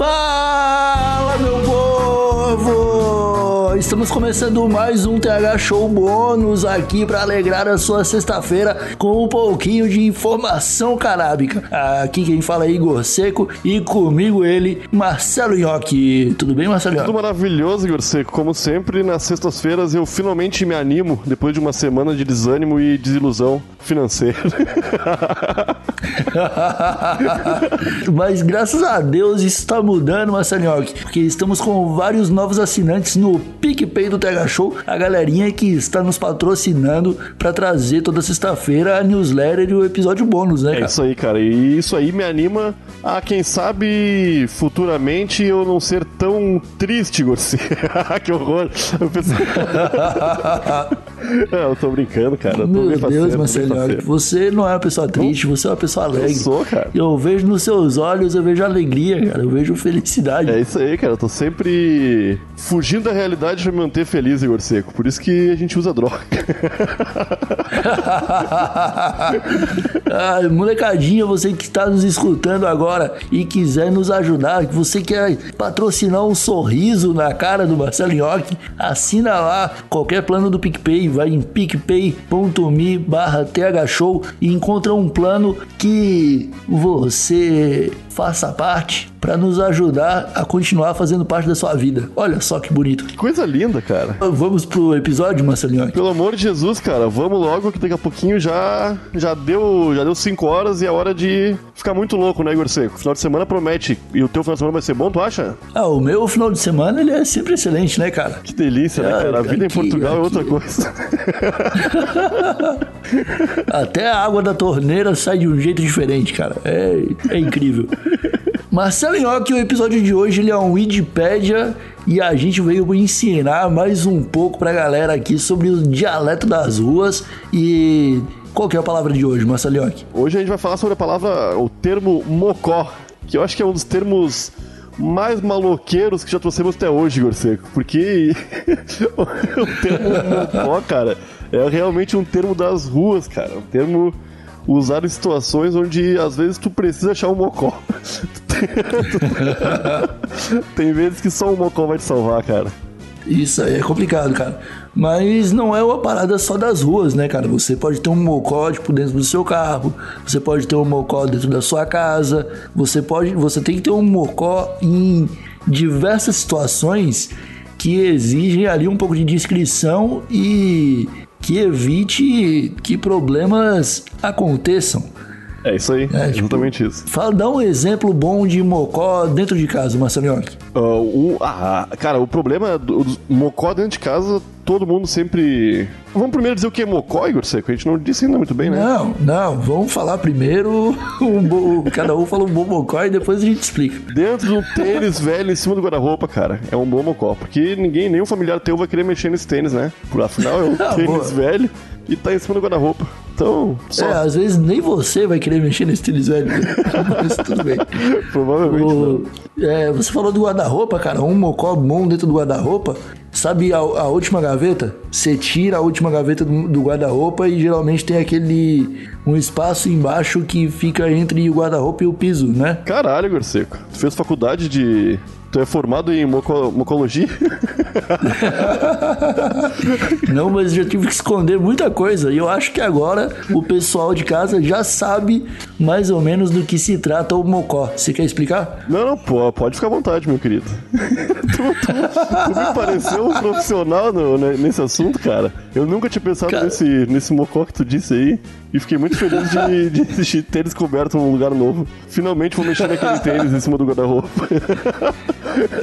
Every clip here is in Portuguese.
Fala, Estamos começando mais um TH Show bônus aqui para alegrar a sua sexta-feira com um pouquinho de informação carábica. Aqui quem fala é Igor Seco e comigo ele, Marcelo Nhoque. Tudo bem, Marcelo Nhoque? Tudo maravilhoso, Igor Seco. Como sempre, nas sextas-feiras eu finalmente me animo depois de uma semana de desânimo e desilusão financeira. Mas graças a Deus isso está mudando, Marcelinhoque, porque estamos com vários novos assinantes no PicPay do TH Show, a galerinha que está nos patrocinando para trazer toda sexta-feira a newsletter e o episódio bônus, né? É Cara? isso aí, cara. E isso aí me anima a, quem sabe, futuramente eu não ser tão triste, Gorsi. que horror. Eu pensei... é, eu tô brincando, cara. Eu Meu Deus, parceiro. você não é uma pessoa triste, você é uma pessoa alegre. Eu sou, cara. Eu vejo nos seus olhos, eu vejo alegria, cara. Eu vejo felicidade. É isso aí, cara. Eu tô sempre fugindo da realidade pra me manter feliz, Igor Seco. Por isso que a gente usa droga. ah, molecadinha, você que está nos escutando agora e quiser nos ajudar, você quer patrocinar um sorriso na cara do Marcelo Nhoque, assina lá qualquer plano do PicPay, vai em picpay.me barra thshow e encontra um plano que você faça parte para nos ajudar a continuar fazendo parte da sua vida. Olha só que bonito. Que coisa linda, cara. Vamos pro episódio, Marcelo Nhoque? Pelo amor de Jesus, cara, vamos logo que daqui a pouquinho já já deu já deu 5 horas e é hora de ficar muito louco, né, Igor Seco? Final de semana promete. E o teu final de semana vai ser bom, tu acha? Ah, o meu final de semana ele é sempre excelente, né, cara? Que delícia, né, Ah, cara? A vida em aqui, Portugal é aqui. outra coisa. Até a água da torneira sai de um jeito diferente, cara. É, é incrível. Marcelo Nhoque, o episódio de hoje ele é um Wikipedia e a gente veio ensinar mais um pouco pra galera aqui sobre o dialeto das ruas e qual que é a palavra de hoje, Marcelo Nhoque? Hoje a gente vai falar sobre a palavra, o termo mocó, que eu acho que é um dos termos mais maloqueiros que já trouxemos até hoje, Igor Seco. Porque o termo mocó, cara, é realmente um termo das ruas, cara. Um termo usado em situações onde às vezes tu precisa achar um mocó. Tem vezes que só um mocó vai te salvar, cara. Isso aí é complicado, cara. Mas não é uma parada só das ruas, né, cara? Você pode ter um mocó, tipo, dentro do seu carro. Você pode ter um mocó dentro da sua casa. Você pode... Você tem que ter um mocó em diversas situações que exigem ali um pouco de discrição e que evite que problemas aconteçam. É isso aí, É, tipo- exatamente isso. Fala, dá um exemplo bom de mocó dentro de casa, Marcelo Nhoque. Ah, o, ah, cara, o problema do, do mocó dentro de casa, todo mundo sempre. Vamos primeiro dizer o que é mocó, Igor Seco? A gente não disse ainda muito bem, né? Não, não, vamos falar primeiro. Um bo... Cada um fala um bom mocó e depois a gente explica. Dentro de um tênis velho em cima do guarda-roupa, cara, é um bom mocó. Porque ninguém, nenhum familiar teu vai querer mexer nesse tênis, né? Por afinal, é um Ah, tênis boa. velho e tá em cima do guarda-roupa. Então, só. É, às vezes nem você vai querer mexer nesse tênis velho. Mas tudo bem. Provavelmente não. O- é, você falou do guarda-roupa, cara. Um mocó bom dentro do guarda-roupa. Sabe a, a última gaveta? Você tira a última gaveta do, do guarda-roupa e geralmente tem aquele. um espaço embaixo que fica entre o guarda-roupa e o piso, né? Caralho, Igor Seco. Tu fez faculdade de. Tu é formado em moco... mocologia? Não, mas já tive que esconder muita coisa. E eu acho que agora o pessoal de casa já sabe mais ou menos do que se trata o mocó. Você quer explicar? Não, não, pô, pode ficar à vontade, meu querido. tu, tu- tu me pareceu um profissional no- nesse assunto, cara. Eu nunca tinha pensado Cara. nesse, nesse mocó que tu disse aí. E fiquei muito feliz de, de, de ter descoberto um lugar novo. Finalmente vou mexer naquele tênis em cima do guarda-roupa.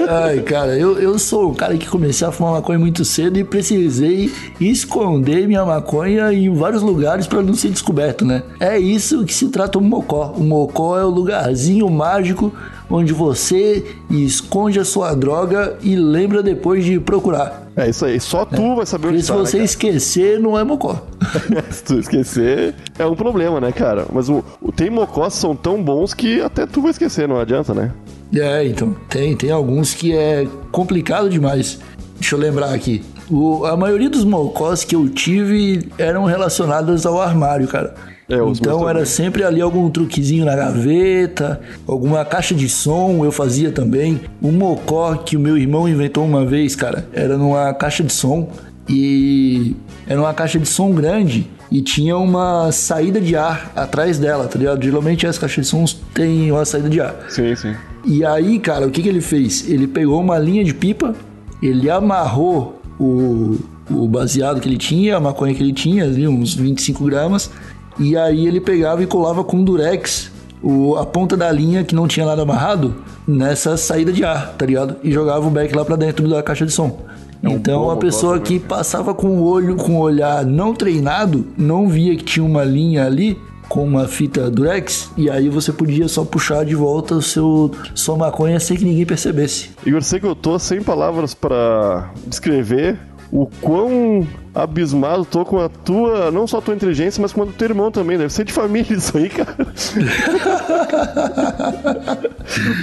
Ai, cara, eu, eu sou um cara que comecei a fumar maconha muito cedo e precisei esconder minha maconha em vários lugares para não ser descoberto, né? É isso que se trata o mocó. O mocó é o lugarzinho mágico onde você esconde a sua droga e lembra depois de procurar. É isso aí, só tu vai saber Porque onde se tá, você né, esquecer, não é mocó. Se tu esquecer, é um problema, né, cara? Mas o, o tem mocós são tão bons que até tu vai esquecer, não adianta, né? É, então, tem, tem alguns que é complicado demais. Deixa eu lembrar aqui. O, a maioria dos mocós que eu tive eram relacionados ao armário, cara. É, então era sempre ali algum truquezinho na gaveta, alguma caixa de som eu fazia também. O mocó que o meu irmão inventou uma vez, cara, era numa caixa de som e era uma caixa de som grande e tinha uma saída de ar atrás dela, tá ligado? Geralmente as caixas de sons têm uma saída de ar. Sim, sim. E aí, cara, o que, que ele fez? Ele pegou uma linha de pipa, ele amarrou o, o baseado que ele tinha, a maconha que ele tinha, ali, uns 25 gramas, e aí ele pegava e colava com durex o, a ponta da linha que não tinha nada amarrado nessa saída de ar, tá ligado? E jogava o beck lá pra dentro da caixa de som. É um então bom a pessoa que também, passava com o olho, com o olhar não treinado, não via que tinha uma linha ali com uma fita durex e aí você podia só puxar de volta o seu sua maconha sem que ninguém percebesse. Igor, sei que eu tô sem palavras pra descrever o quão abismado tô com a tua, não só a tua inteligência, mas com a do teu irmão também. Deve ser de família isso aí, cara.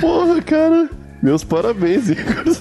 Porra, cara. Meus parabéns, Igor.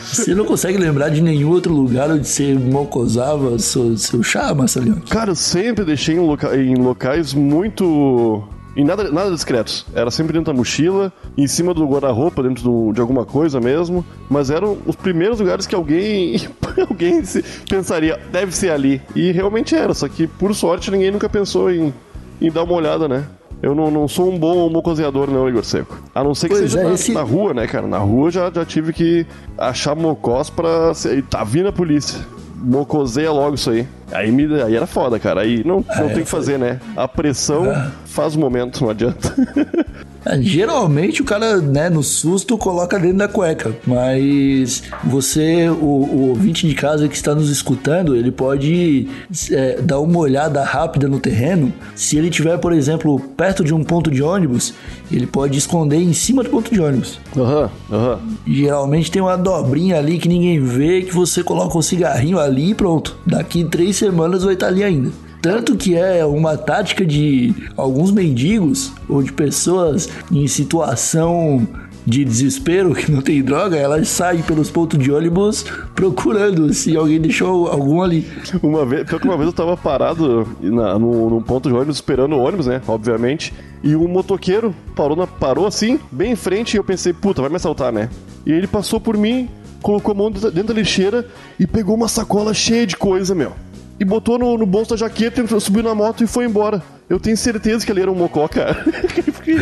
Você não consegue lembrar de nenhum outro lugar onde você mocosava seu, seu chá, Marcelinho? Cara, eu sempre deixei em, loca- em locais muito. Em nada, nada discretos. Era sempre dentro da mochila, em cima do guarda-roupa, dentro do- de alguma coisa mesmo. Mas eram os primeiros lugares que alguém. alguém pensaria, deve ser ali. E realmente era, só que por sorte ninguém nunca pensou em, em dar uma olhada, né? Eu não, não sou um bom mocoseador, não, Igor Seco. A não ser que Pois seja é, na, esse- na rua, né, cara? Na rua já, já tive que achar mocós pra. ser- Tá vindo a polícia. Mocoseia logo isso aí. Aí, me, aí era foda, cara. Aí não, não é, tem o que fazer, né? A pressão faz o momento, não adianta. É, Geralmente o cara, né, no susto coloca dentro da cueca, mas você, o, o ouvinte de casa que está nos escutando, ele pode é, dar uma olhada rápida no terreno. Se ele tiver, por exemplo, perto de um ponto de ônibus, ele pode esconder em cima do ponto de ônibus. Aham, aham. Geralmente tem uma dobrinha ali que ninguém vê, que você coloca um cigarrinho ali e pronto. Daqui três semanas vai estar ali ainda. Tanto que é uma tática de alguns mendigos ou de pessoas em situação de desespero que não tem droga, elas saem pelos pontos de ônibus procurando se alguém deixou algum ali. Uma vez, pior que uma vez eu tava parado na, no, num ponto de ônibus, esperando o ônibus, né? Obviamente. E um motoqueiro parou, na, parou assim, bem em frente, e eu pensei, puta, vai me assaltar, né? E ele passou por mim, colocou a mão dentro da- lixeira e pegou uma sacola cheia de coisa, meu. E botou no, no bolso da jaqueta, entrou, subiu na moto e foi embora. Eu tenho certeza que ele era um mocó, cara. Eu fiquei-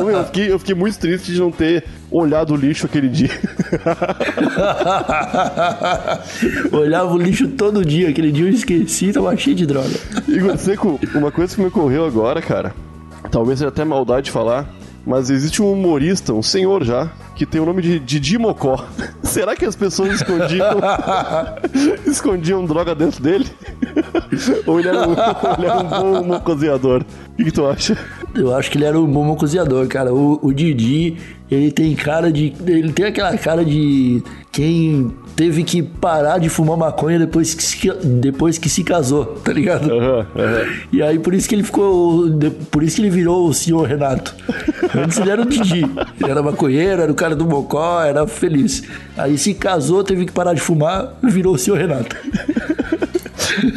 Meu, eu, fiquei, eu fiquei muito triste de não ter olhado o lixo aquele dia. Olhava o lixo todo dia, aquele dia eu esqueci, tava cheio de droga. Igor Seco, uma coisa que me ocorreu agora, cara, talvez seja até maldade de falar, mas existe um humorista, um senhor já, que tem o nome de Didi Mocó. Será que as pessoas escondiam, escondiam droga dentro dele? Ou ele era um, ele era um bom mocoseador? O que, que tu acha? Eu acho que ele era um bom cozinhador, cara. O, o Didi, ele tem cara de. Ele tem aquela cara de quem teve que parar de fumar maconha depois que se, depois que se casou, tá ligado? Aham, aham. E aí por isso que ele ficou. Por isso que ele virou o senhor Renato. Antes ele era o Didi. Ele era maconheiro, era o cara do Mocó, era feliz. Aí se casou, teve que parar de fumar, virou o senhor Renato.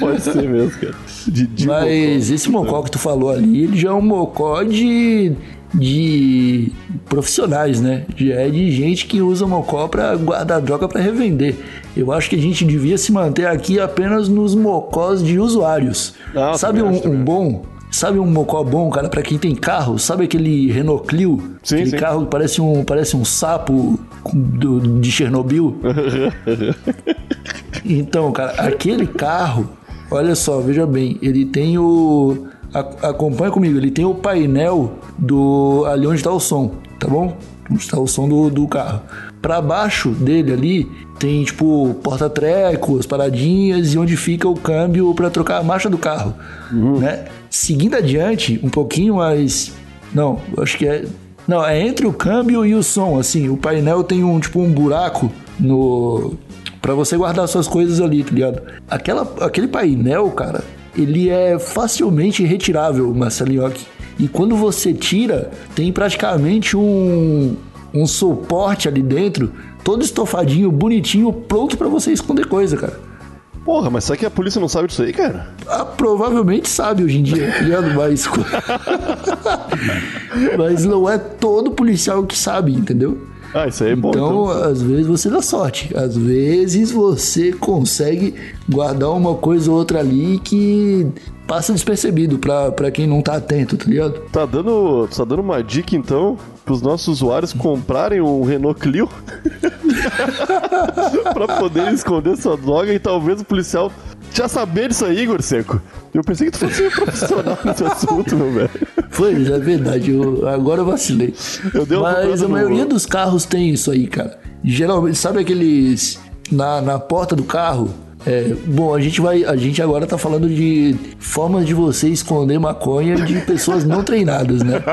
Pode ser mesmo, cara. Didi Mas esse mocó que tu falou ali, ele já é um mocó de, de profissionais, né? Já é de gente que usa mocó pra guardar droga pra revender. Eu acho que a gente devia se manter aqui apenas nos mocós de usuários. Ah, Sabe um, um bom? Sabe um mocó bom, cara, pra quem tem carro? Sabe aquele Renault Clio? Sim, aquele sim. carro que parece um, parece um sapo do- de Chernobyl? Então, cara, aquele carro, olha só, veja bem, ele tem o. a- acompanha comigo, ele tem o painel do. ali onde está o som, tá bom? Onde está o som do, do carro. Pra baixo dele ali tem tipo porta-treco, as paradinhas e onde fica o câmbio pra trocar a marcha do carro, né? Seguindo adiante, um pouquinho mais. Não, acho que é. Não, é entre o câmbio e o som, assim. O painel tem um tipo um buraco no Pra você guardar suas coisas ali, tá ligado? Aquela, aquele painel, cara, ele é facilmente retirável, Marcelinhoque. E quando você tira, tem praticamente um, um suporte ali dentro todo estofadinho, bonitinho, pronto para você esconder coisa, cara. Porra, mas será que a polícia não sabe disso aí, cara? Ah, provavelmente sabe hoje em dia, tá ligado? Mas... mas não é todo policial que sabe, entendeu? Ah, isso aí é bom. Então, então, às vezes você dá sorte. Às vezes você consegue guardar uma coisa ou outra ali que passa despercebido pra, pra quem não tá atento, tá ligado? Tá dando, tá dando uma dica então pros nossos usuários comprarem um Renault Clio pra poder esconder sua droga e talvez o policial já saber disso aí, Igor Seco. Eu pensei que tu fosse profissional nesse assunto, meu velho. Foi, é verdade. Eu, agora eu vacilei. Eu Mas a maioria dos carros tem isso aí, cara. Geralmente, sabe aqueles. Na, na porta do carro, é, bom, a gente vai. A gente agora tá falando de formas de você esconder maconha de pessoas não treinadas, né?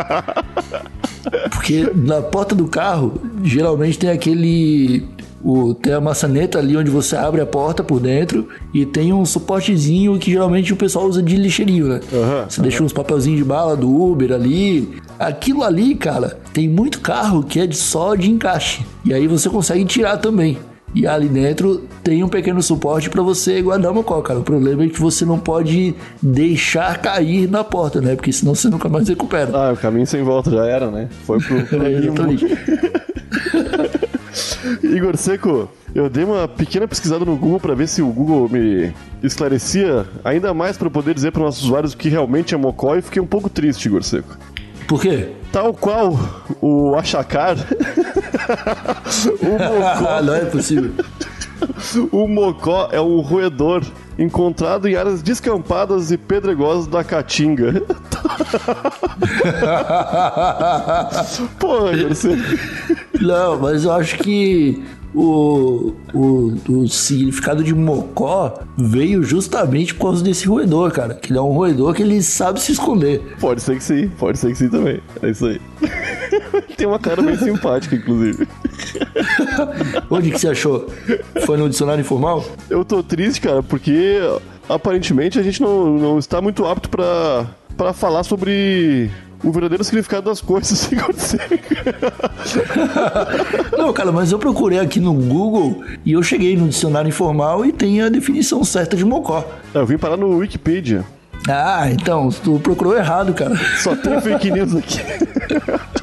Porque na porta do carro, geralmente tem aquele. O, tem a maçaneta ali onde você abre a porta por dentro e tem um suportezinho que geralmente o pessoal usa de lixeirinho, né? Uhum, você uhum. deixa uns papelzinhos de bala do Uber ali. Aquilo ali, cara, tem muito carro que é só de encaixe. E aí você consegue tirar também. E ali dentro tem um pequeno suporte para você guardar uma coca. Cara. O problema é que você não pode deixar cair na porta, né? Porque senão você nunca mais recupera. Ah, o caminho sem volta já era, né? Foi pro, pro é, Igor Seco, eu dei uma pequena pesquisada no Google para ver se o Google me esclarecia ainda mais para poder dizer para nossos usuários o que realmente é mocó e fiquei um pouco triste, Igor Seco. Por quê? Tal qual o Achacar, o Mocó. Não é possível. O Mocó é um roedor encontrado em áreas descampadas e pedregosas da Caatinga. Porra, você... Não, mas eu acho que o, o, o, significado de mocó veio justamente por causa desse roedor, cara. Que ele é um roedor que ele sabe se esconder. Pode ser que sim, pode ser que sim também. É isso aí. Tem uma cara bem simpática, inclusive. Onde que você achou? Foi no dicionário informal? Eu tô triste, cara, porque aparentemente a gente não, não está muito apto para para falar sobre o verdadeiro significado das coisas sem Não, cara, mas eu procurei aqui no Google e eu cheguei no dicionário informal e tem a definição certa de mocó. É, eu vim parar no Wikipedia. Ah, então, tu procurou errado, cara. Só tem fake news aqui.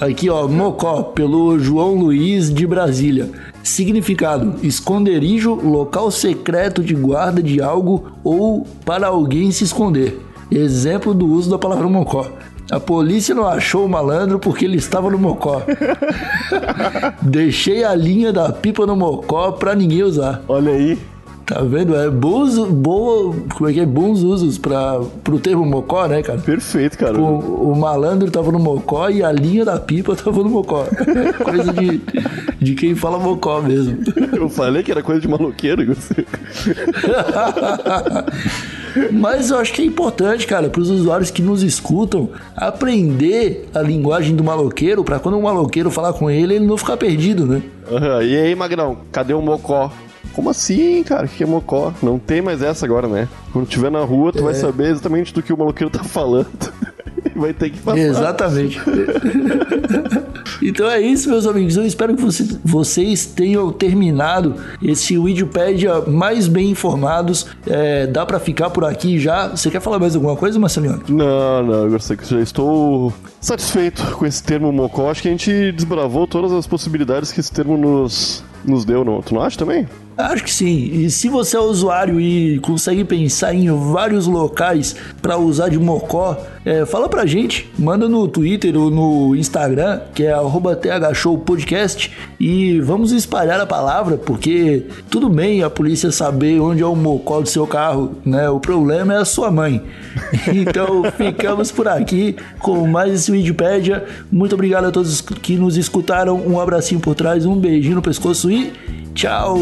Aqui, ó, Mocó, pelo João Luiz de Brasília. Significado: esconderijo, local secreto de guarda de algo ou para alguém se esconder. Exemplo do uso da palavra mocó. A polícia não achou o malandro porque ele estava no mocó. Deixei a linha da pipa no mocó pra ninguém usar. Olha aí. Tá vendo? É bons, boa, como é que é? Bons usos para pro termo mocó, né, cara? Perfeito, cara. O, o, malandro tava no mocó e a linha da pipa tava no mocó. coisa de, de quem fala mocó mesmo. Eu falei que era coisa de maloqueiro, você. Mas eu acho que é importante, cara, para os usuários que nos escutam aprender a linguagem do maloqueiro para quando um maloqueiro falar com ele, ele não ficar perdido, né? Uhum. E aí, Magrão, cadê o mocó? Como assim, cara? O que é mocó? Não tem mais essa agora, né? Quando estiver na rua, tu é. vai saber exatamente do que o maloqueiro tá falando. vai ter que passar. Exatamente. então é isso, meus amigos. Eu espero que você, vocês tenham terminado esse Wikipedia mais bem informados. É, dá para ficar por aqui já. Você quer falar mais alguma coisa, Marcelinho? Não, não. Eu já estou satisfeito com esse termo mocó. Acho que a gente desbravou todas as possibilidades que esse termo nos, nos deu. Não? Tu não acha também? Acho que sim. E se você é usuário e consegue pensar em vários locais para usar de mocó, é, fala pra gente. Manda no Twitter ou no Instagram, que é thshowpodcast, e vamos espalhar a palavra, porque tudo bem a polícia saber onde é o mocó do seu carro, né? O problema é a sua mãe. Então ficamos por aqui com mais esse Wikipedia. Muito obrigado a todos que nos escutaram. Um abracinho por trás, um beijinho no pescoço e Tchau!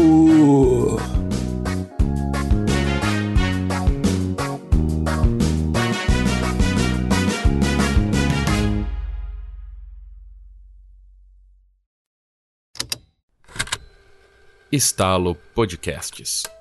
Estalo Podcasts.